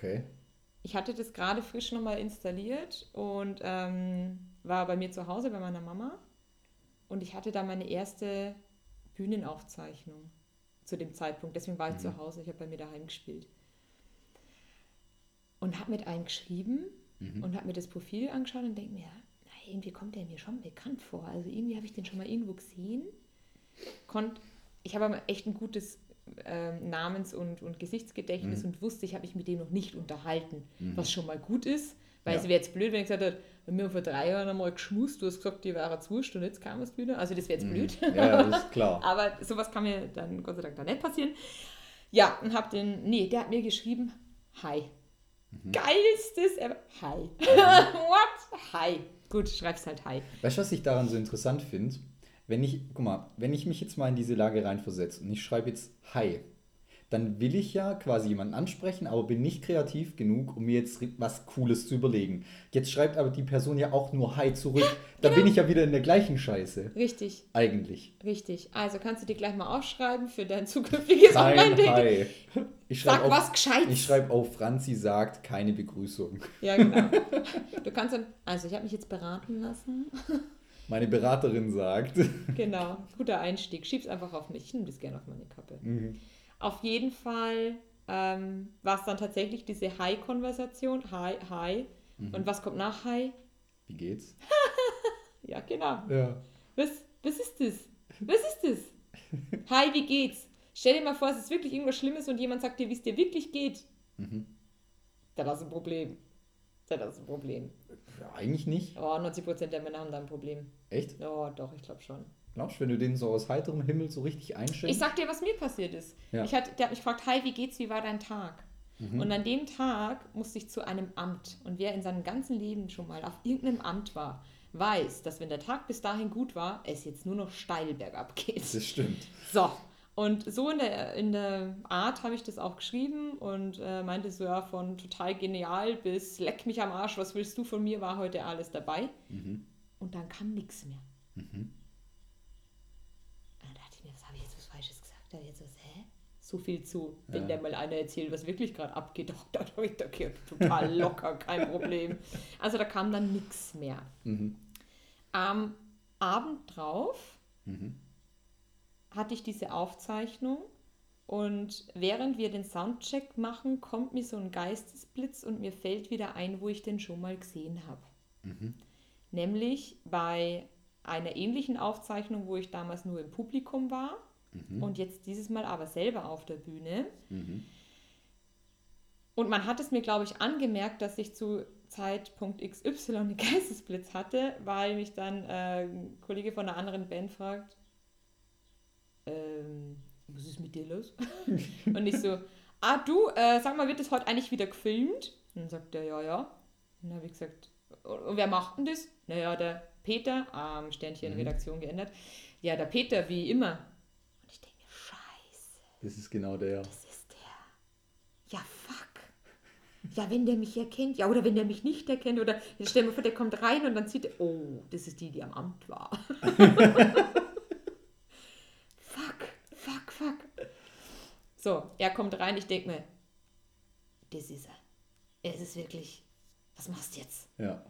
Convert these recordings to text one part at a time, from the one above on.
Okay. Ich hatte das gerade frisch nochmal installiert und ähm, war bei mir zu Hause bei meiner Mama. Und ich hatte da meine erste Bühnenaufzeichnung zu dem Zeitpunkt. Deswegen war ich Mhm. zu Hause. Ich habe bei mir daheim gespielt. Und habe mit einem geschrieben Mhm. und habe mir das Profil angeschaut und denke mir, na, irgendwie kommt der mir schon bekannt vor. Also irgendwie habe ich den schon mal irgendwo gesehen. Konnt, ich habe aber echt ein gutes ähm, Namens- und, und Gesichtsgedächtnis Mhm. und wusste, ich habe mich mit dem noch nicht unterhalten, was schon mal gut ist. Weil Ja. es wäre jetzt blöd, wenn ich gesagt hätte, wir haben vor drei Jahren einmal geschmust, du hast gesagt, die wäre Wurst und jetzt kam es wieder. Also das wäre jetzt blöd. Mhm. Ja, das ist klar. Aber sowas kann mir dann Gott sei Dank da nicht passieren. Ja, und hab den, nee, der hat mir geschrieben, hi. Mhm. Geilstes ever. Hi. What? Hi. Gut, schreibst halt hi. Weißt du, was ich daran so interessant finde? Wenn ich, guck mal, wenn ich mich jetzt mal in diese Lage reinversetze und ich schreibe jetzt Hi, dann will ich ja quasi jemanden ansprechen, aber bin nicht kreativ genug, um mir jetzt was Cooles zu überlegen. Jetzt schreibt aber die Person ja auch nur Hi zurück. Da genau. bin ich ja wieder in der gleichen Scheiße. Richtig, Eigentlich. richtig. Also kannst du dir gleich mal aufschreiben für dein zukünftiges. Hi. Ich Sag was Gescheites. ich schreibe auf, Franzi sagt keine Begrüßung. Ja, genau. Du kannst dann, also ich habe mich jetzt beraten lassen. Meine Beraterin sagt. Genau, guter Einstieg. Schieb's einfach auf mich. Ich nehme das gerne auf meine Kappe. Mhm. Auf jeden Fall ähm, war es dann tatsächlich diese Hi-Konversation. Hi, hi. Mhm. Und was kommt nach Hi? Wie geht's? Ja, genau. Ja. Was, was ist das? Was ist das? Hi, wie geht's? Stell dir mal vor, es ist wirklich irgendwas Schlimmes und jemand sagt dir, wie es dir wirklich geht. Mhm. Dann hast du ein Problem. Hast du ein Problem. ja. Eigentlich nicht. Oh, 90% der Männer haben da ein Problem. Echt? Oh, doch, ich glaube schon. Glaubst du, wenn du den so aus heiterem Himmel so richtig einschenkst? Ich sag dir, was mir passiert ist. Ja. Ich hat, der hat mich gefragt, hi, wie geht's, wie war dein Tag? Mhm. Und an dem Tag musste ich zu einem Amt. Und wer in seinem ganzen Leben schon mal auf irgendeinem Amt war, weiß, dass wenn der Tag bis dahin gut war, es jetzt nur noch steil bergab geht. Das stimmt. So. Und so in der, in der Art habe ich das auch geschrieben und äh, meinte so, ja, von total genial bis leck mich am Arsch, was willst du von mir, war heute alles dabei. Mhm. Und dann kam nichts mehr. Mhm. Dann dachte ich mir, was habe ich jetzt was Falsches gesagt? Da jetzt was, hä? So viel zu, wenn Ja. der mal einer erzählt, was wirklich gerade abgeht. Doch, da habe ich da total locker, kein Problem. Also da kam dann nichts mehr. Mhm. Am Abend drauf Mhm. Hatte ich diese Aufzeichnung und während wir den Soundcheck machen, kommt mir so ein Geistesblitz und mir fällt wieder ein, wo ich den schon mal gesehen habe. Mhm. Nämlich bei einer ähnlichen Aufzeichnung, wo ich damals nur im Publikum war Mhm. und jetzt dieses Mal aber selber auf der Bühne. Mhm. Und man hat es mir, glaube ich, angemerkt, dass ich zu Zeitpunkt XY einen Geistesblitz hatte, weil mich dann äh, ein Kollege von einer anderen Band fragt, ähm, was ist mit dir los? und ich so, ah du, äh, sag mal, wird das heute eigentlich wieder gefilmt? Und dann sagt er, ja, ja. Und dann habe ich gesagt, und wer macht denn das? Naja, der Peter, ähm, Sternchen Mhm. Redaktion geändert. Ja, der Peter, wie immer. Und ich denke mir, scheiße. Das ist genau der. Das ist der. Ja, fuck. Ja, wenn der mich erkennt. Ja, oder wenn der mich nicht erkennt. Oder jetzt stell dir mal vor, der kommt rein und dann sieht er, oh, das ist die, die am Amt war. fuck, fuck, fuck. So, er kommt rein, ich denke mir, das ist er. Es ist wirklich, was machst du jetzt? Ja.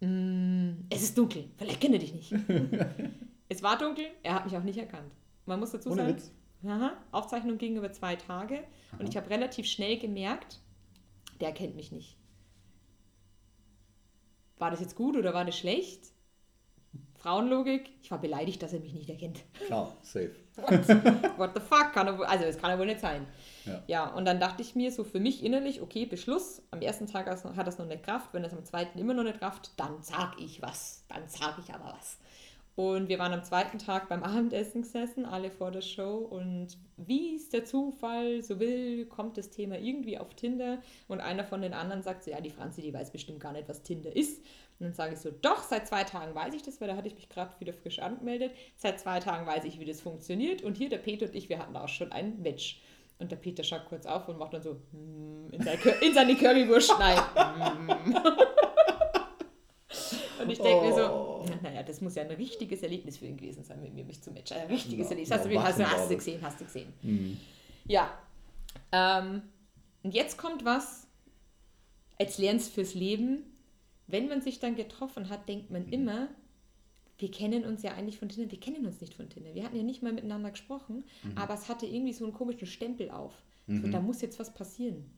Mm, es ist dunkel, vielleicht kennt er dich nicht. es war dunkel, er hat mich auch nicht erkannt. Man muss dazu Ohne sagen, Witz. Aha, Aufzeichnung ging über zwei Tage und Aha. ich habe relativ schnell gemerkt, der kennt mich nicht. War das jetzt gut oder war das schlecht? Frauenlogik, ich war beleidigt, dass er mich nicht erkennt. Klar, safe. What the fuck? Kann er wohl, also, das kann er wohl nicht sein. Ja. Ja, und dann dachte ich mir so für mich innerlich, okay, Beschluss. Am ersten Tag hat es- das noch nicht Kraft. Wenn es am zweiten immer noch nicht Kraft, dann sag ich was. Dann sag ich aber was. Und wir waren am zweiten Tag beim Abendessen gesessen, alle vor der Show. Und wie es der Zufall so will, kommt das Thema irgendwie auf Tinder. Und einer von den anderen sagt so, ja, die Franzi, die weiß bestimmt gar nicht, was Tinder ist. Und dann sage ich so, doch, seit zwei Tagen weiß ich das, weil da hatte ich mich gerade wieder frisch angemeldet. Seit zwei Tagen weiß ich, wie das funktioniert. Und hier, der Peter und ich, wir hatten auch schon ein Match. Und der Peter schaut kurz auf und macht dann so mm, in, seine in seine Currywurst schneiden. Und ich denke mir so, Oh. naja, das muss ja ein richtiges Erlebnis für ihn gewesen sein, mit mir mich zu matchen. Ein richtiges Ja, Erlebnis. ja, Hast du, hast, du, hast gesehen, hast du gesehen. Mhm. Ja. Ähm, und jetzt kommt was, als lernst fürs Leben, wenn man sich dann getroffen hat, denkt man Mhm. immer, wir kennen uns ja eigentlich von Tinder, wir kennen uns nicht von Tinder. Wir hatten ja nicht mal miteinander gesprochen, Mhm. aber es hatte irgendwie so einen komischen Stempel auf. So, da muss jetzt was passieren.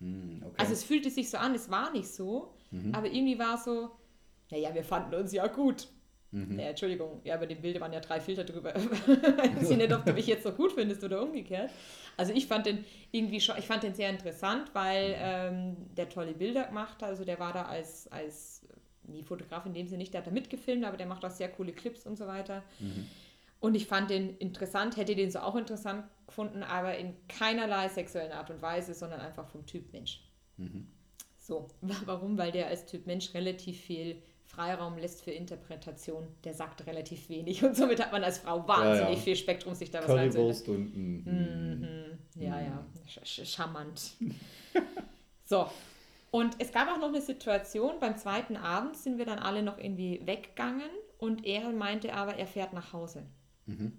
Mm, okay. Also es fühlte sich so an, es war nicht so, aber irgendwie war es so, naja, wir fanden uns ja gut. Ja, Entschuldigung, ja, bei dem Bild waren ja drei Filter drüber. Ich weiß nicht, ob du mich jetzt so gut findest oder umgekehrt. Also ich fand den irgendwie schon, ich fand den sehr interessant, weil ähm, der tolle Bilder gemacht hat. Also der war da als, als nie Fotograf in dem Sinne nicht, der hat da mitgefilmt, aber der macht auch sehr coole Clips und so weiter. Und ich fand den interessant, hätte den so auch interessant gefunden, aber in keinerlei sexuellen Art und Weise, sondern einfach vom Typ Mensch. So, warum? Weil der als Typ Mensch relativ viel Freiraum lässt für Interpretation. Der sagt relativ wenig und somit hat man als Frau wahnsinnig ja. viel Spektrum, sich da was reinzuholen. Mm, Mhm. Ja, ja, sch sch charmant. so, und es gab auch noch eine Situation, beim zweiten Abend sind wir dann alle noch irgendwie weggegangen und er meinte aber, er fährt nach Hause. Dann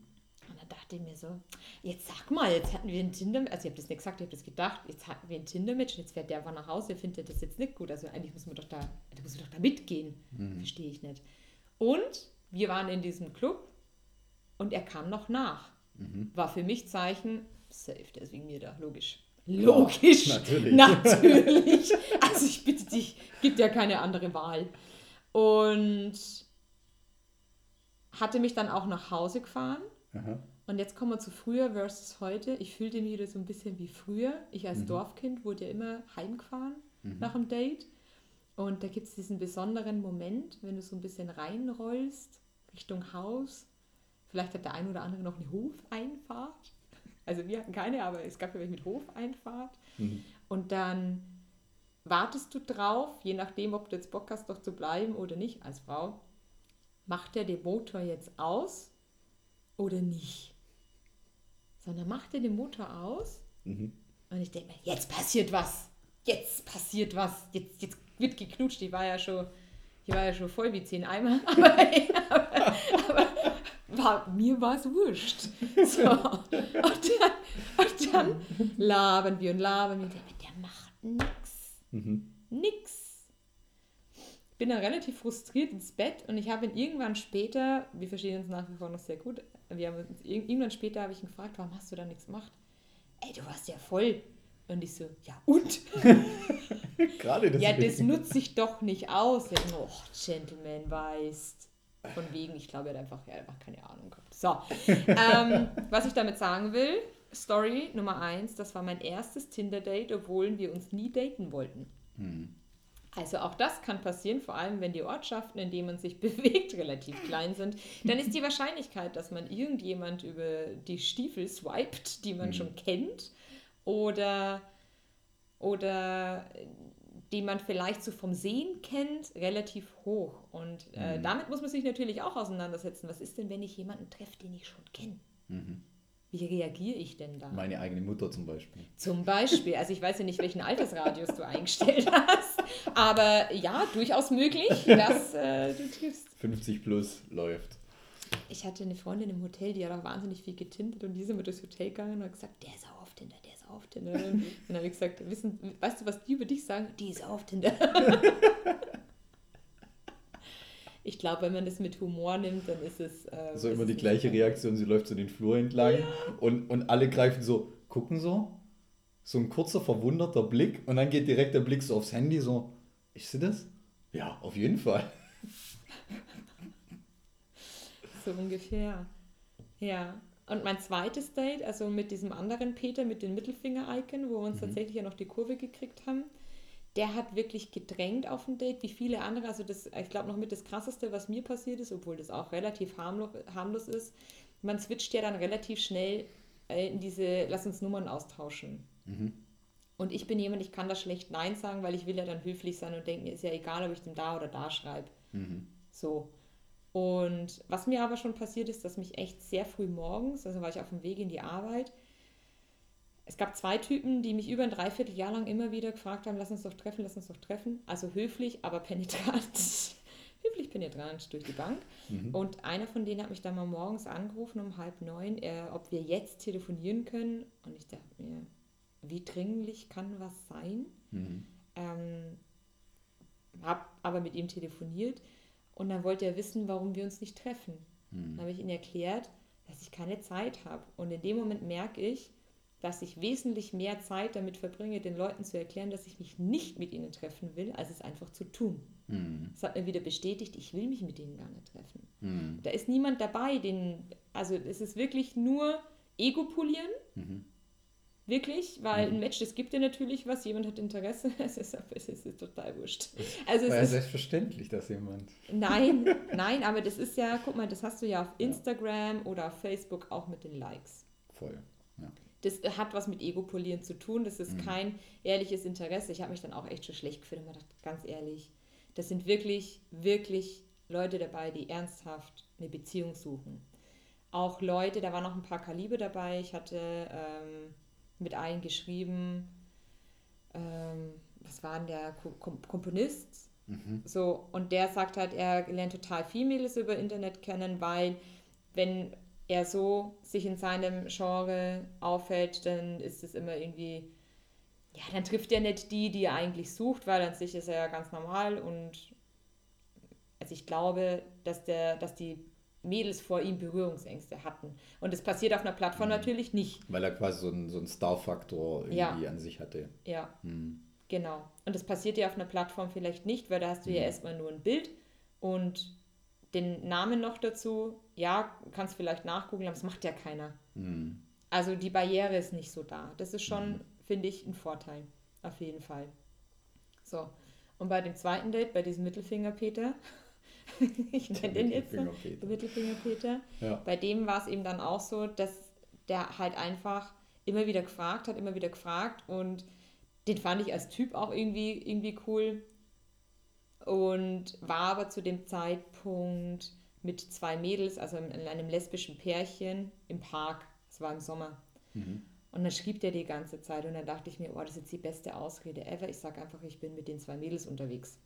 dachte mir so, jetzt sag mal, jetzt hatten wir ein Tinder, also ich habe das nicht gesagt, ich habe das gedacht, jetzt hatten wir ein Tinder-Match, jetzt fährt der aber nach Hause, findet das jetzt nicht gut. Also eigentlich müssen wir doch da, da müssen wir doch da mitgehen. Verstehe ich nicht. Und wir waren in diesem Club und er kam noch nach. War für mich Zeichen, safe, der ist wegen mir da, logisch. Logisch. natürlich. Natürlich. Also ich bitte dich, gibt ja keine andere Wahl. Und hatte mich dann auch nach Hause gefahren. Aha. Und jetzt kommen wir zu früher versus heute. Ich fühlte mich wieder so ein bisschen wie früher. Ich als Dorfkind wurde ja immer heimgefahren nach dem Date. Und da gibt es diesen besonderen Moment, wenn du so ein bisschen reinrollst Richtung Haus. Vielleicht hat der ein oder andere noch eine Hofeinfahrt. Also wir hatten keine, aber es gab ja welche mit Hofeinfahrt. Und dann wartest du drauf, je nachdem, ob du jetzt Bock hast, doch zu bleiben oder nicht als Frau. Macht er den Motor jetzt aus oder nicht? Sondern macht er den Motor aus Mhm. und ich denke mir, jetzt passiert was. Jetzt passiert was. Jetzt, jetzt wird geknutscht. Ich war ja schon, ich war ja schon voll wie zehn Eimer. Aber, aber, aber war, mir war es wurscht. So. Und, dann, und dann labern wir und labern wir. Und ich denke mir, der macht nix. Mhm. Nix. Bin dann relativ frustriert ins Bett und ich habe ihn irgendwann später, wir verstehen uns nach wie vor noch sehr gut, wir haben uns, irg- irgendwann später habe ich ihn gefragt, warum hast du da nichts gemacht? Ey, du warst ja voll. Und ich so, ja und? Gerade das. Ja, das nutze ich doch nicht aus. Ich so, oh, Gentleman weißt. Von wegen, ich glaube, er hat einfach, er hat einfach keine Ahnung gehabt. So, ähm, was ich damit sagen will, Story Nummer eins, das war mein erstes Tinder-Date, obwohl wir uns nie daten wollten. Also auch das kann passieren, vor allem wenn die Ortschaften, in denen man sich bewegt, relativ klein sind. Dann ist die Wahrscheinlichkeit, dass man irgendjemand über die Stiefel swiped, die man schon kennt, oder, oder die man vielleicht so vom Sehen kennt, relativ hoch. Und äh, damit muss man sich natürlich auch auseinandersetzen. Was ist denn, wenn ich jemanden treffe, den ich schon kenne? Wie reagiere ich denn da? Meine eigene Mutter zum Beispiel. Zum Beispiel, also ich weiß ja nicht, welchen Altersradius du eingestellt hast, aber ja, durchaus möglich, dass äh, du triffst. 50 plus läuft. Ich hatte eine Freundin im Hotel, die hat auch wahnsinnig viel getintet und die sind mit durchs Hotel gegangen und hat gesagt, der ist auch auf Tinder, der ist auch auf Tinder. Und dann habe ich gesagt, wissen, weißt du, was die über dich sagen? Die ist auch auf Tinder. Ich glaube, wenn man das mit Humor nimmt, dann ist es... Äh, Also immer die gleiche. Reaktion, sie läuft so den Flur entlang und, und alle greifen so, gucken so, so ein kurzer verwunderter Blick und dann geht direkt der Blick so aufs Handy so, ist sie das? Ja, auf jeden Fall. So ungefähr. Ja. Und mein zweites Date, also mit diesem anderen Peter mit den Mittelfinger-Icon, wo wir uns tatsächlich ja noch die Kurve gekriegt haben, der hat wirklich gedrängt auf ein Date, wie viele andere. Also das, ich glaube noch mit das Krasseste, was mir passiert ist, obwohl das auch relativ harmlos, harmlos ist, man switcht ja dann relativ schnell äh, in diese, lass uns Nummern austauschen. Und ich bin jemand, ich kann da schlecht Nein sagen, weil ich will ja dann höflich sein und denke, mir ist ja egal, ob ich dem da oder da schreibe. So. Und was mir aber schon passiert ist, dass mich echt sehr früh morgens, also war ich auf dem Weg in die Arbeit, es gab zwei Typen, die mich über ein Dreivierteljahr lang immer wieder gefragt haben, lass uns doch treffen, lass uns doch treffen. Also höflich, aber penetrant. höflich penetrant durch die Bank. Und einer von denen hat mich dann mal morgens angerufen um halb neun, äh, ob wir jetzt telefonieren können. Und ich dachte mir, wie dringlich kann was sein? Ähm, habe aber mit ihm telefoniert und dann wollte er wissen, warum wir uns nicht treffen. Hm. Dann habe ich ihm erklärt, dass ich keine Zeit habe. Und in dem Moment merke ich, dass ich wesentlich mehr Zeit damit verbringe, den Leuten zu erklären, dass ich mich nicht mit ihnen treffen will, als es einfach zu tun. Hm. Das hat mir wieder bestätigt, ich will mich mit ihnen gar nicht treffen. Hm. Da ist niemand dabei, den, also es ist wirklich nur Ego polieren. Mhm. Wirklich, weil ein Match, das gibt dir natürlich was, jemand hat Interesse, es ist, es ist, es ist total wurscht. Also War ja es ist, selbstverständlich, dass jemand. nein, nein, aber das ist ja, guck mal, das hast du ja auf Instagram oder auf Facebook auch mit den Likes. Voll. Das hat was mit Ego-Polieren zu tun, das Mhm. ist kein ehrliches Interesse. Ich habe mich dann auch echt schon schlecht gefühlt und mir gedacht, ganz ehrlich, das sind wirklich, wirklich Leute dabei, die ernsthaft eine Beziehung suchen. Auch Leute, da waren noch ein paar Kaliber dabei. Ich hatte ähm, mit einem geschrieben, ähm, was war denn der Ko- Kom Komponist? Mhm. So, und der sagt halt, er lernt total viel Mädels über Internet kennen, weil wenn er so sich in seinem Genre aufhält, dann ist es immer irgendwie, ja, dann trifft er nicht die, die er eigentlich sucht, weil an sich ist er ja ganz normal und also ich glaube, dass der, dass die Mädels vor ihm Berührungsängste hatten. Und das passiert auf einer Plattform natürlich nicht. Weil er quasi so einen, so einen Star-Faktor irgendwie Ja. an sich hatte. Ja. Hm. Genau. Und das passiert ja auf einer Plattform vielleicht nicht, weil da hast du ja Mhm. erstmal nur ein Bild und den Namen noch dazu. Ja, kannst vielleicht nachgucken, aber das macht ja keiner. Hm. Also die Barriere ist nicht so da. Das ist schon, Mhm. finde ich, ein Vorteil. Auf jeden Fall. So. Und bei dem zweiten Date, bei diesem Mittelfinger-Peter, ich nenne den jetzt so, Mittelfinger-Peter, Ja. bei dem war es eben dann auch so, dass der halt einfach immer wieder gefragt hat, immer wieder gefragt und den fand ich als Typ auch irgendwie, irgendwie cool und war aber zu dem Zeitpunkt mit zwei Mädels, also in einem lesbischen Pärchen im Park. Es war im Sommer. Mhm. Und dann schrieb der die ganze Zeit und dann dachte ich mir, oh, das ist jetzt die beste Ausrede ever. Ich sage einfach, ich bin mit den zwei Mädels unterwegs.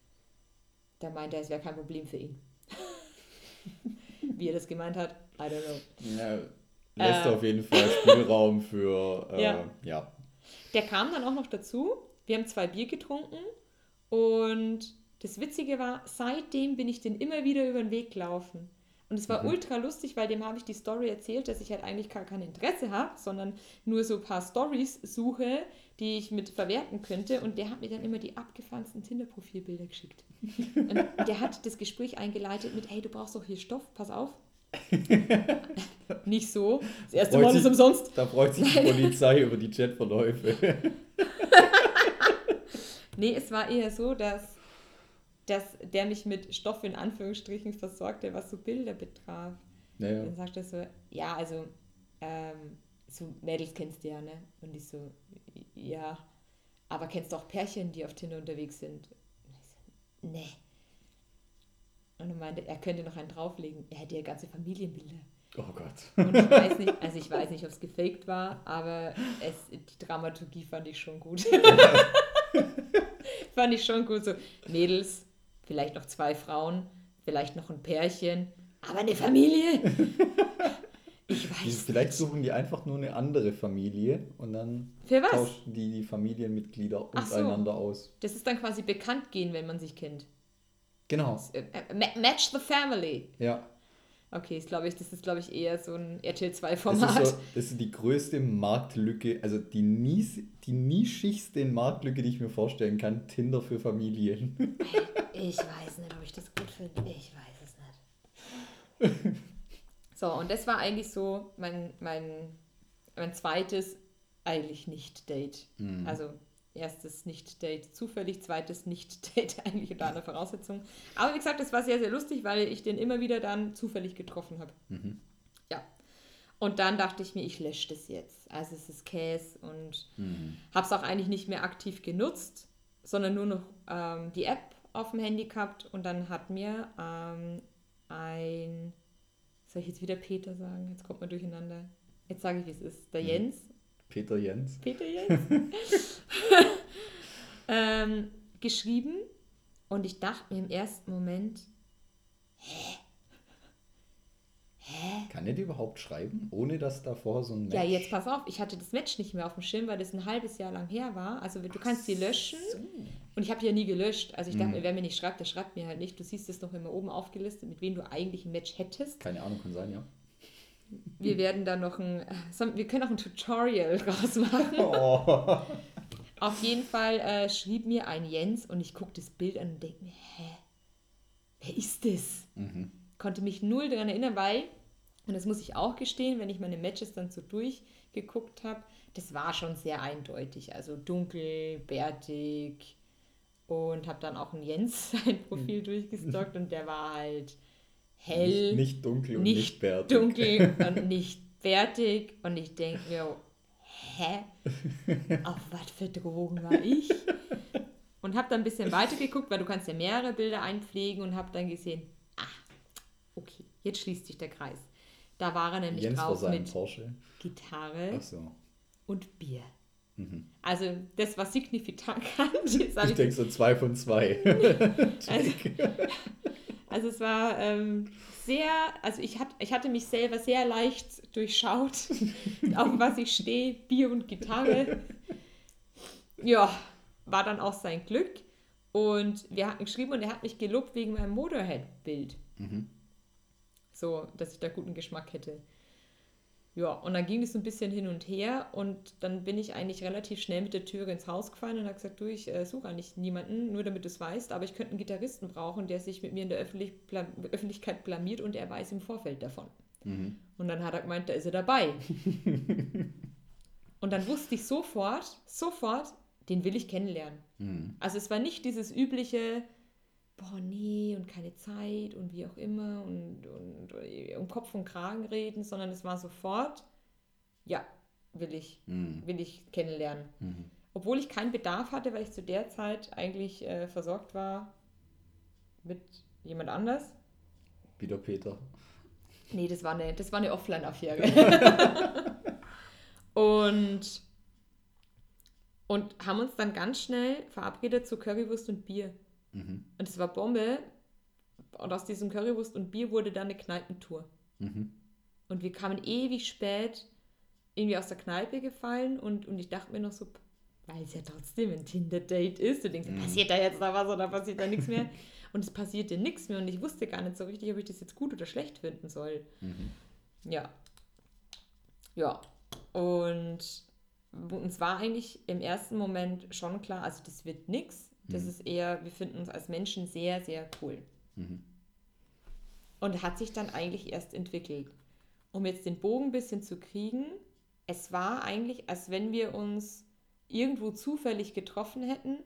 Da meinte er, es wäre kein Problem für ihn. Wie er das gemeint hat, I don't know. Ja, lässt Äh. auf jeden Fall Spielraum für. Äh, Ja. ja. Der kam dann auch noch dazu. Wir haben zwei Bier getrunken und das Witzige war, seitdem bin ich den immer wieder über den Weg gelaufen. Und es war Mhm. ultra lustig, weil dem habe ich die Story erzählt, dass ich halt eigentlich gar kein Interesse habe, sondern nur so ein paar Stories suche, die ich mit verwerten könnte. Und der hat mir dann immer die abgefahrensten Tinder-Profilbilder geschickt. Und der hat das Gespräch eingeleitet mit, hey, du brauchst doch hier Stoff, pass auf. Nicht so. Das erste Mal sich- ist umsonst. Da freut sich die Polizei über die Chatverläufe. Nee, es war eher so, dass, dass der mich mit Stoff in Anführungsstrichen versorgte, was so Bilder betraf. Naja. Dann sagte er so, ja, also, ähm, so Mädels kennst du ja, ne? Und ich so, ja, aber kennst du auch Pärchen, die auf Tinder unterwegs sind? Und ich so, nee. Und er meinte, er könnte noch einen drauflegen. Er hätte ja ganze Familienbilder. Oh Gott. Und ich weiß nicht, also ich weiß nicht, ob es gefaked war, aber es, die Dramaturgie fand ich schon gut. fand ich schon gut. So, Mädels, vielleicht noch zwei Frauen, vielleicht noch ein Pärchen, aber eine Familie. Ich Die, weiß vielleicht nicht. suchen die einfach nur eine andere Familie und dann tauschen die die Familienmitglieder Ach so. untereinander aus. Das ist dann quasi bekannt gehen, wenn man sich kennt. Genau. Äh, äh, ma- Match the family. Ja. Okay, ich glaube, ich, das ist, glaube ich, eher so ein RTL Das 2-Format. ist, so, das ist die größte Marktlücke, also die, nies, die nischigste Marktlücke, die ich mir vorstellen kann. Tinder für Familien. Ich weiß nicht, ob ich das gut finde. Ich weiß es nicht. so, und das war eigentlich so mein, mein, mein zweites eigentlich Nicht-Date. Mhm. Also erstes Nicht-Date zufällig, zweites Nicht-Date eigentlich unter einer Voraussetzung. Aber wie gesagt, das war sehr, sehr lustig, weil ich den immer wieder dann zufällig getroffen habe. Mhm. Ja. Und dann dachte ich mir, ich lösche das jetzt. Also es ist Käse und Mhm. habe es auch eigentlich nicht mehr aktiv genutzt, sondern nur noch ähm, die App auf dem Handy gehabt und dann hat mir ähm, ein, soll ich jetzt wieder Peter sagen? Jetzt kommt man durcheinander. Jetzt sage ich, wie es ist. Der Mhm. Jens, Peter Jens. Peter Jens, ähm, geschrieben und ich dachte mir im ersten Moment, Kann er die überhaupt schreiben, ohne dass davor so ein ja, Match- jetzt pass auf, ich hatte das Match nicht mehr auf dem Schirm, weil das ein halbes Jahr lang her war. Also du kannst die löschen. So. Und ich habe die ja nie gelöscht. Also ich dachte Mhm. mir, wer mir nicht schreibt, der schreibt mir halt nicht. Du siehst es noch immer oben aufgelistet, mit wem du eigentlich ein Match hättest. Keine Ahnung, kann sein, ja. Wir werden da noch ein, so- wir können auch ein Tutorial draus machen. Oh. Auf jeden Fall äh, schrieb mir ein Jens und ich gucke das Bild an und denke mir, hä, wer ist das? Mhm. Konnte mich null daran erinnern, weil, und das muss ich auch gestehen, wenn ich meine Matches dann so durchgeguckt habe, das war schon sehr eindeutig. Also dunkel, bärtig und habe dann auch ein Jens sein Profil durchgestalkt und der war halt hell, Nicht, nicht dunkel und nicht nicht, bärtig. dunkel und nicht bärtig. Und ich denke mir, hä? Auf was für Drogen war ich? Und habe dann ein bisschen weiter geguckt, weil du kannst ja mehrere Bilder einpflegen und habe dann gesehen, ah, okay, jetzt schließt sich der Kreis. Da war er nämlich Jens drauf mit Porsche. Gitarre so. und Bier. Mhm. Also das war signifikant. Hab Ich denke so zwei von zwei. Also, also es war ähm, sehr, also ich, hat, ich hatte mich selber sehr leicht durchschaut, auf was ich stehe, Bier und Gitarre. Ja, war dann auch sein Glück. Und wir hatten geschrieben und er hat mich gelobt wegen meinem Motorhead-Bild. Mhm. So, dass ich da guten Geschmack hätte. Ja, und dann ging es so ein bisschen hin und her und dann bin ich eigentlich relativ schnell mit der Türe ins Haus gefallen und habe gesagt, du, ich äh, suche eigentlich niemanden, nur damit du es weißt, aber ich könnte einen Gitarristen brauchen, der sich mit mir in der Öffentlich Bla Öffentlichkeit blamiert und er weiß im Vorfeld davon. Mhm. Und dann hat er gemeint, da ist er dabei. und dann wusste ich sofort, sofort, den will ich kennenlernen. Mhm. Also es war nicht dieses übliche, boah, nee, und keine Zeit und wie auch immer und, und, und um Kopf und Kragen reden, sondern es war sofort, ja, will ich, Mhm. will ich kennenlernen. Mhm. Obwohl ich keinen Bedarf hatte, weil ich zu der Zeit eigentlich äh, versorgt war mit jemand anders. Wieder Peter. Nee, das war eine, das war eine Offline-Affäre. und, und haben uns dann ganz schnell verabredet zu Currywurst und Bier. Mhm. Und es war Bombe. Und aus diesem Currywurst und Bier wurde dann eine Kneipentour. Mhm. Und wir kamen ewig spät irgendwie aus der Kneipe gefallen und, und ich dachte mir noch so, weil es ja trotzdem ein Tinder-Date ist, du denkst, Mhm. passiert da jetzt noch was oder passiert da nichts mehr? Und es passierte nichts mehr und ich wusste gar nicht so richtig, ob ich das jetzt gut oder schlecht finden soll. Mhm. Ja. Ja. Und uns war eigentlich im ersten Moment schon klar, also das wird nichts. Das Mhm. ist eher, wir finden uns als Menschen sehr, sehr cool. Mhm. Und hat sich dann eigentlich erst entwickelt. Um jetzt den Bogen ein bisschen zu kriegen, es war eigentlich, als wenn wir uns irgendwo zufällig getroffen hätten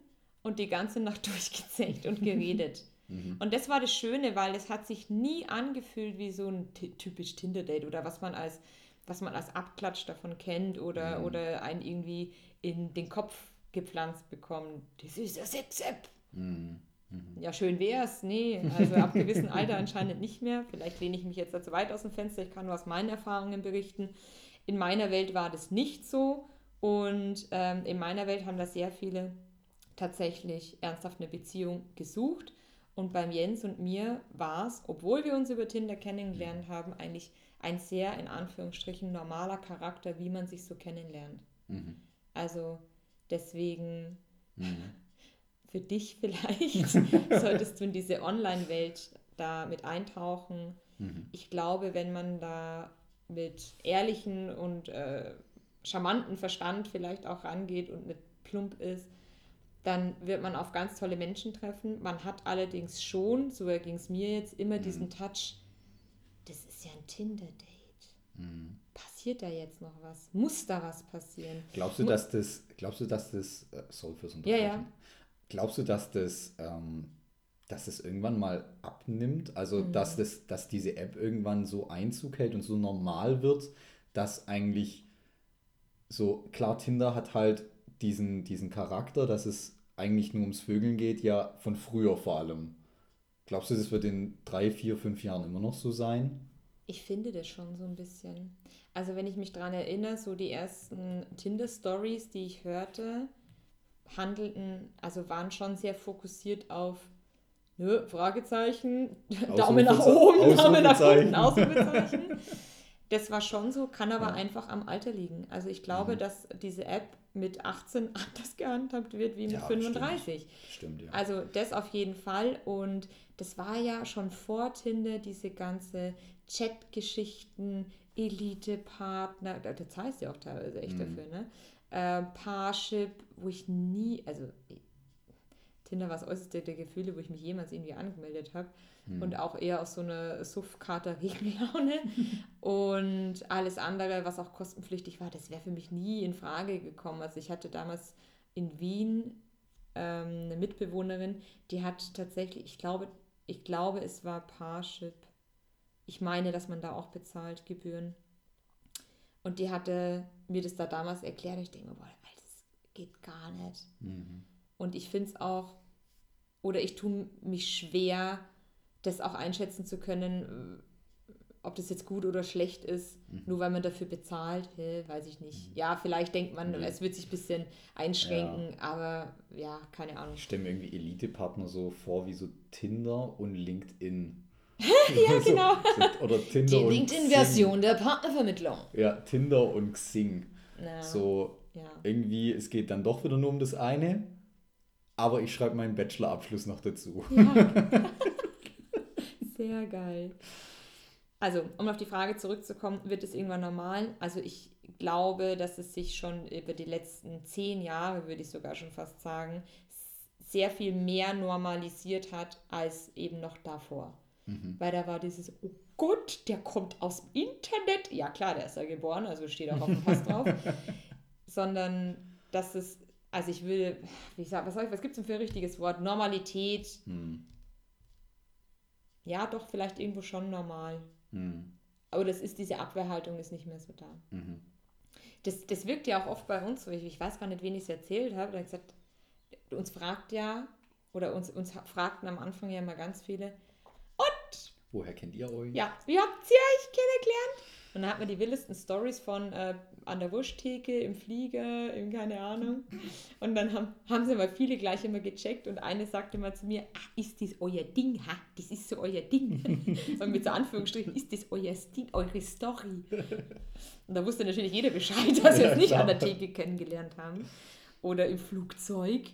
und die ganze Nacht durchgezählt und geredet. Mhm. Und das war das Schöne, weil es hat sich nie angefühlt wie so ein ty- typisch Tinder-Date oder was man als, was man als Abklatsch davon kennt oder, Mhm. oder einen irgendwie in den Kopf gepflanzt bekommt. Das ist ja Sex-App. Mhm. Mhm. Ja, schön wär's. Nee, also ab gewissem Alter anscheinend nicht mehr. Vielleicht lehne ich mich jetzt da zu weit aus dem Fenster. Ich kann nur aus meinen Erfahrungen berichten. In meiner Welt war das nicht so. Und ähm, in meiner Welt haben da sehr viele tatsächlich ernsthaft eine Beziehung gesucht. Und beim Jens und mir war es, obwohl wir uns über Tinder kennengelernt haben, eigentlich ein sehr in Anführungsstrichen normaler Charakter, wie man sich so kennenlernt. Mhm. Also deswegen Mhm. für dich vielleicht solltest du in diese Online-Welt da mit eintauchen. Mhm. Ich glaube, wenn man da mit ehrlichen und äh, charmanten Verstand vielleicht auch rangeht und nicht plump ist, dann wird man auf ganz tolle Menschen treffen. Man hat allerdings schon, so ging es mir jetzt, immer diesen Touch, das ist ja ein Tinder-Date. Mhm. Passiert da jetzt noch was? Muss da was passieren? Glaubst du, dass das, glaubst du, dass das, äh, sorry fürs Ja, Unterbrechen. ja. Glaubst du, dass das, ähm, dass das irgendwann mal abnimmt? Also, Mhm. dass, das, dass diese App irgendwann so Einzug hält und so normal wird, dass eigentlich so, klar, Tinder hat halt diesen, diesen Charakter, dass es eigentlich nur ums Vögeln geht, ja, von früher vor allem. Glaubst du, das wird in drei, vier, fünf Jahren immer noch so sein? Ich finde das schon so ein bisschen. Also wenn ich mich daran erinnere, so die ersten Tinder-Stories, die ich hörte, handelten, also waren schon sehr fokussiert auf nö, Fragezeichen, Daumen nach oben, Daumen nach unten, Ausrufezeichen. Das war schon so, kann aber Ja. einfach am Alter liegen. Also ich glaube, Mhm. dass diese App mit 18 anders gehandhabt wird wie mit Ja, 35. Stimmt, ja. Also das auf jeden Fall. Und das war ja schon vor Tinder, diese ganze Chat-Geschichten, Elite-Partner, da zahlst du ja auch teilweise echt Mhm. dafür, ne? Äh, Parship, wo ich nie, also Tinder war das äußerste der Gefühle, wo ich mich jemals irgendwie angemeldet habe. Hm. Und auch eher aus so einer Suff-Kater-Regenlaune. und alles andere, was auch kostenpflichtig war, das wäre für mich nie in Frage gekommen. Also ich hatte damals in Wien ähm, eine Mitbewohnerin, die hat tatsächlich, ich glaube, ich glaube, es war Parship. Ich meine, dass man da auch bezahlt, Gebühren. Und die hatte mir das da damals erklärt. Ich denke mir, boah, das geht gar nicht. Mhm. Und ich finde es auch, oder ich tue mich schwer, das auch einschätzen zu können, ob das jetzt gut oder schlecht ist, Mhm. nur weil man dafür bezahlt, hä, weiß ich nicht. Ja, vielleicht denkt man, Nee. es wird sich ein bisschen einschränken, aber ja, keine Ahnung. Ich stelle mir irgendwie Elite-Partner so vor wie so Tinder und LinkedIn. Ja, genau. So, oder Tinder Die LinkedIn-Version der Partnervermittlung. Ja, Tinder und Xing. Na, So ja. irgendwie, es geht dann doch wieder nur um das eine, aber ich schreibe meinen Bachelorabschluss noch dazu. Ja. Sehr geil. Also, um auf die Frage zurückzukommen, wird es irgendwann normal? Also ich glaube, dass es sich schon über die letzten zehn Jahre, würde ich sogar schon fast sagen, sehr viel mehr normalisiert hat als eben noch davor. Mhm. Weil da war dieses, oh Gott, der kommt aus dem Internet. Ja klar, der ist ja geboren, also steht auch auf dem Pass drauf. Sondern, dass es, also ich will, wie sag, was, ich- was gibt es denn für ein richtiges Wort? Normalität, Hm. ja, doch, vielleicht irgendwo schon normal. Hm. Aber das ist, diese Abwehrhaltung ist nicht mehr so da. Mhm. Das, das wirkt ja auch oft bei uns so. Ich, ich weiß gar nicht, wen ich es erzählt habe. Da gesagt, uns fragt ja, oder uns, uns fragten am Anfang ja immer ganz viele, Woher kennt ihr euch? ja, wie habt ihr euch kennengelernt? Und dann hat man die wildesten Stories von äh, an der Wursttheke, im Flieger, im keine Ahnung. Und dann haben, haben sie mal viele gleich immer gecheckt und eine sagte mal zu mir, ah, ist das euer Ding, ha? Das ist so euer Ding. so mit so Anführungsstrichen, ist das euer Ding, eure Story? Und da wusste natürlich jeder Bescheid, dass wir Ja, es nicht klar. an der Theke kennengelernt haben. Oder im Flugzeug.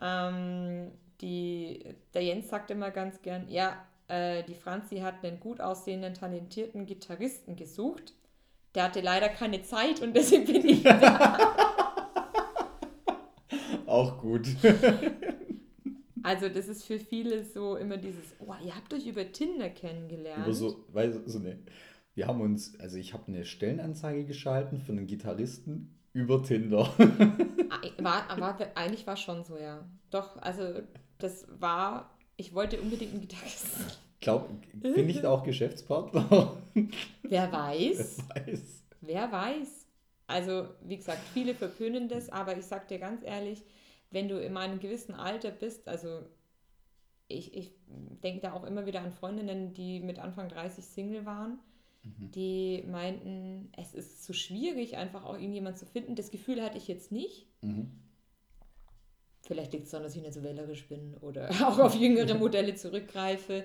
Ähm, die, der Jens sagt immer ganz gern, ja, äh, die Franzi hat einen gut aussehenden, talentierten Gitarristen gesucht. Der hatte leider keine Zeit und deswegen bin ich da. Auch gut. Also das ist für viele so immer dieses, oh, ihr habt euch über Tinder kennengelernt. Über so, weil so eine, wir haben uns, also ich habe eine Stellenanzeige geschalten für einen Gitarristen über Tinder. Ah, War, war, eigentlich war schon so, ja. Doch, also das war, ich wollte unbedingt einen Gitarristen. Glaub, bin ich da auch Geschäftspartner? Wer weiß, Wer weiß. wer weiß. Also, wie gesagt, viele verpönen das, aber ich sag dir ganz ehrlich, wenn du in einem gewissen Alter bist, also ich, ich denke da auch immer wieder an Freundinnen, die mit Anfang 30 Single waren, die meinten, es ist zu schwierig, einfach auch irgendjemand zu finden. Das Gefühl hatte ich jetzt nicht. Mhm. Vielleicht liegt es daran, dass ich nicht so wählerisch bin oder auch auf jüngere Modelle zurückgreife.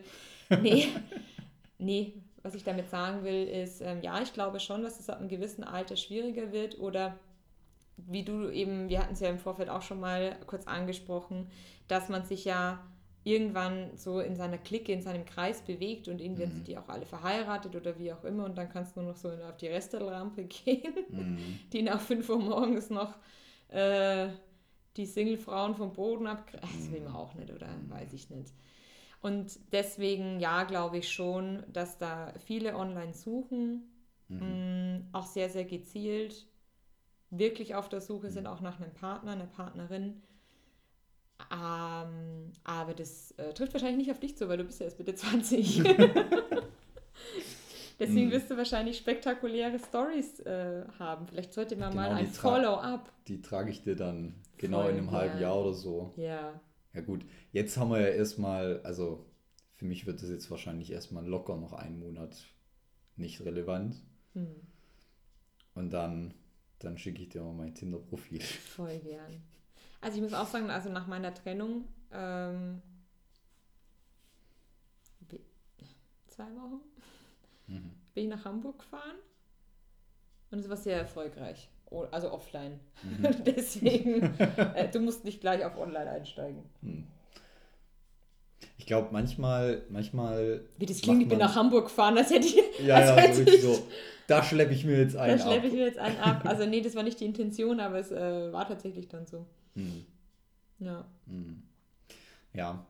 Nee, nee, was ich damit sagen will, ist, ähm, ja, ich glaube schon, dass es ab einem gewissen Alter schwieriger wird oder wie du eben, wir hatten es ja im Vorfeld auch schon mal kurz angesprochen, dass man sich ja irgendwann so in seiner Clique, in seinem Kreis bewegt und irgendwann Mhm. sind die auch alle verheiratet oder wie auch immer und dann kannst du nur noch so auf die Restaurantrampe gehen Mhm. die nach 5 Uhr morgens noch äh, die Single-Frauen vom Boden abgreifen. Das will man auch nicht, oder? Weiß ich nicht. Und deswegen, ja, glaube ich schon, dass da viele online suchen, Mhm. mh, auch sehr, sehr gezielt, wirklich auf der Suche sind, auch nach einem Partner, einer Partnerin. Ähm, aber das äh, trifft wahrscheinlich nicht auf dich zu, weil du bist ja erst Mitte 20. Deswegen Mhm. wirst du wahrscheinlich spektakuläre Stories äh, haben. Vielleicht sollte man mal Genau, die ein Follow-up. Die trage ich dir dann genau Voll in einem halben gern. Jahr oder so. Ja. Ja gut, jetzt haben wir ja erstmal, also für mich wird das jetzt wahrscheinlich erstmal locker noch einen Monat nicht relevant. Hm, Und dann, dann schicke ich dir mal mein Tinder-Profil. voll gern. Also ich muss auch sagen, also nach meiner Trennung ähm, zwei Wochen Mhm. bin ich nach Hamburg gefahren und es war sehr erfolgreich. Also offline. Mhm. Deswegen, äh, du musst nicht gleich auf online einsteigen. Ich glaube, manchmal, manchmal. Wie das klingt, ich bin nach Hamburg gefahren, als hätte ich. Ja, ja, so richtig ich- so. Da schleppe ich mir jetzt Da einen schleppe ab. ich mir jetzt einen ab. Also nee, das war nicht die Intention, aber es äh, war tatsächlich dann so. Hm. Ja. Ja.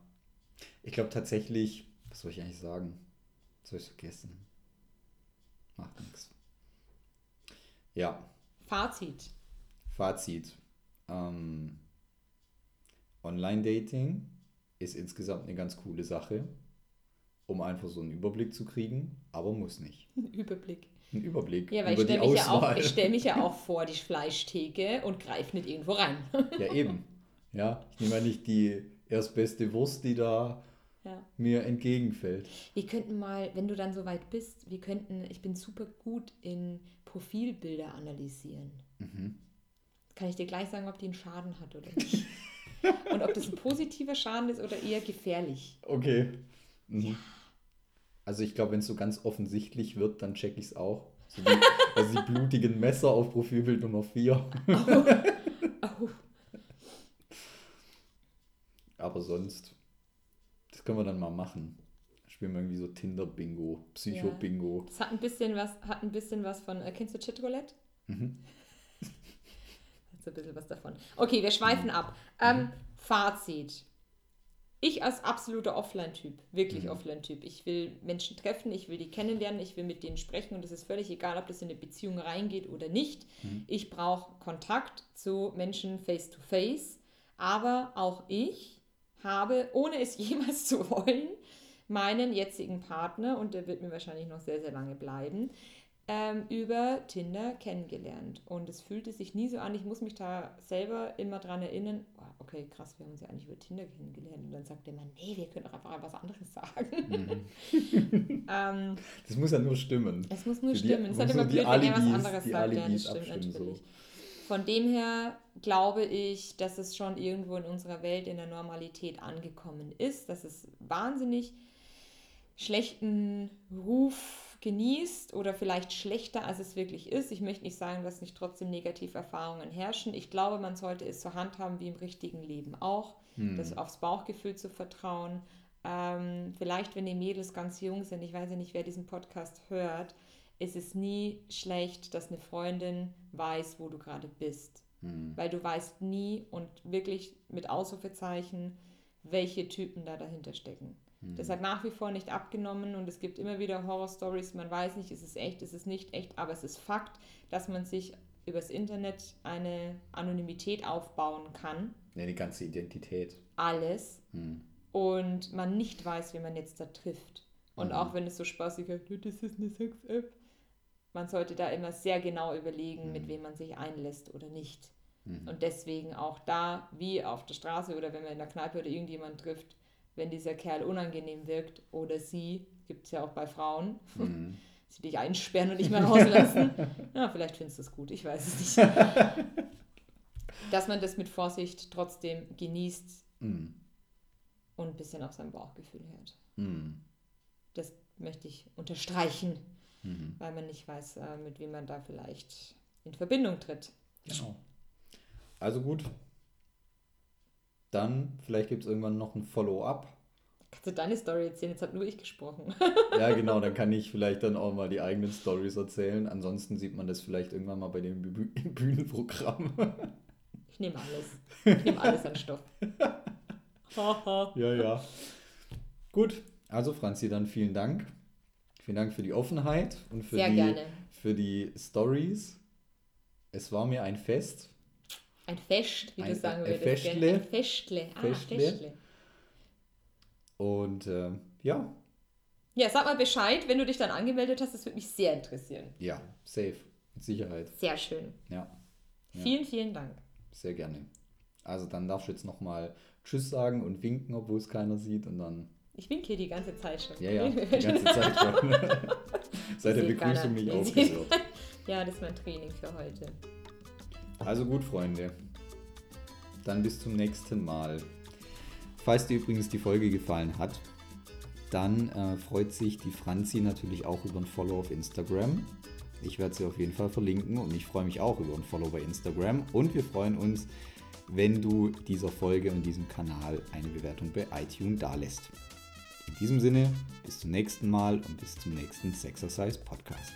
Ich glaube tatsächlich, was soll ich eigentlich sagen? Was soll ich vergessen? Macht nichts. Ja, Fazit. Fazit. Ähm, Online-Dating ist insgesamt eine ganz coole Sache, um einfach so einen Überblick zu kriegen, aber muss nicht. Überblick. Ein Überblick Ja, weil über ich stelle mich, ja auch, ich stell mich ja auch vor die Fleischtheke und greife nicht irgendwo rein. Ja, eben. Ja, ich nehme ja nicht die erstbeste Wurst, die da ja. mir entgegenfällt. Wir könnten mal, wenn du dann soweit bist, wir könnten, ich bin super gut in Profilbilder analysieren. Mhm. Kann ich dir gleich sagen, ob die einen Schaden hat oder nicht. und ob das ein positiver Schaden ist oder eher gefährlich. Okay. Mhm. Also ich glaube, wenn es so ganz offensichtlich wird, dann check ich es auch. So die, also die blutigen Messer auf Profilbild Nummer 4. Au. Aber sonst, das können wir dann mal machen. Spielen wir irgendwie so Tinder-Bingo, Psycho-Bingo. Das hat ein bisschen was, hat ein bisschen was von, äh, kennst du Chitroulette? Mhm. Hat so ein bisschen was davon. Okay, wir schweifen ab. Ähm, Fazit. Ich als absoluter Offline-Typ, wirklich Offline-Typ. Ich will Menschen treffen, ich will die kennenlernen, ich will mit denen sprechen und es ist völlig egal, ob das in eine Beziehung reingeht oder nicht. Ich brauche Kontakt zu Menschen face-to-face, aber auch ich habe, ohne es jemals zu wollen, meinen jetzigen Partner, und der wird mir wahrscheinlich noch sehr, sehr lange bleiben, ähm, über Tinder kennengelernt. Und es fühlte sich nie so an. Ich muss mich da selber immer dran erinnern, oh, okay, krass, wir haben uns ja eigentlich über Tinder kennengelernt. Und dann sagt der Mann, nee, wir können doch einfach was anderes sagen. ähm, Das muss ja nur stimmen. es muss nur Für die- stimmen. Es muss immer blöd, wenn er was anderes die sagt. Ja, das stimmt abstimmen, so. Von dem her glaube ich, dass es schon irgendwo in unserer Welt in der Normalität angekommen ist, dass es wahnsinnig schlechten Ruf genießt oder vielleicht schlechter, als es wirklich ist. Ich möchte nicht sagen, dass nicht trotzdem negative Erfahrungen herrschen. Ich glaube, man sollte es so handhaben wie im richtigen Leben auch, das aufs Bauchgefühl zu vertrauen. Ähm, vielleicht, wenn die Mädels ganz jung sind, ich weiß ja nicht, wer diesen Podcast hört, ist es nie schlecht, dass eine Freundin weiß, wo du gerade bist. Weil du weißt nie und wirklich mit Ausrufezeichen, welche Typen da dahinter stecken. Das hat nach wie vor nicht abgenommen und es gibt immer wieder Horror-Stories. Man weiß nicht, ist es echt, ist es nicht echt, aber es ist Fakt, dass man sich übers Internet eine Anonymität aufbauen kann. Ja, die ganze Identität. Alles. Hm. Und man nicht weiß, wie man jetzt da trifft. Und Mhm. auch wenn es so spaßig ist, das ist eine Sex-App. Man sollte da immer sehr genau überlegen, mit wem man sich einlässt oder nicht. Mhm. Und deswegen auch da, wie auf der Straße oder wenn man in der Kneipe oder irgendjemand trifft, wenn dieser Kerl unangenehm wirkt oder sie, gibt es ja auch bei Frauen, Mhm. sie dich einsperren und nicht mehr rauslassen. ja, vielleicht findest du es gut, ich weiß es nicht. Dass man das mit Vorsicht trotzdem genießt Mhm. und ein bisschen auf sein Bauchgefühl hört. Mhm. Das möchte ich unterstreichen, Mhm. weil man nicht weiß, äh, mit wem man da vielleicht in Verbindung tritt. Genau. Also gut. Dann, vielleicht gibt es irgendwann noch ein Follow-up. Kannst du deine Story erzählen? Jetzt habe nur ich gesprochen. Ja, genau, dann kann ich vielleicht dann auch mal die eigenen Stories erzählen. Ansonsten sieht man das vielleicht irgendwann mal bei dem Bühnenprogramm. Ich nehme alles. Ich nehme alles an Stoff. Ja, ja. Gut, also Franzi, dann vielen Dank. Vielen Dank für die Offenheit und für, Sehr die, gerne. für die Stories. Es war mir ein Fest. Ein Fest, wie Ein- du sagen würdest. Festle. Ein Festle. Ah, Festle. Festle. Und äh, ja, Ja, sag mal Bescheid, wenn du dich dann angemeldet hast. Das würde mich sehr interessieren. ja, safe. Mit Sicherheit. Sehr schön. Ja, Ja. Vielen, vielen Dank. sehr gerne. Also dann darfst du jetzt nochmal Tschüss sagen und winken, obwohl es keiner sieht. Und dann, ich winke hier die ganze Zeit schon. Ja, ja, die ganze Zeit schon. Seit der Begrüßung nicht aufgehört. ja, das ist mein Training für heute. Also gut, Freunde. Dann bis zum nächsten Mal. Falls dir übrigens die Folge gefallen hat, dann äh, freut sich die Franzi natürlich auch über ein Follow auf Instagram. Ich werde sie auf jeden Fall verlinken und ich freue mich auch über ein Follow bei Instagram. Und wir freuen uns, wenn du dieser Folge und diesem Kanal eine Bewertung bei iTunes dalässt diesem Sinne, bis zum nächsten Mal und bis zum nächsten Sexercise Podcast.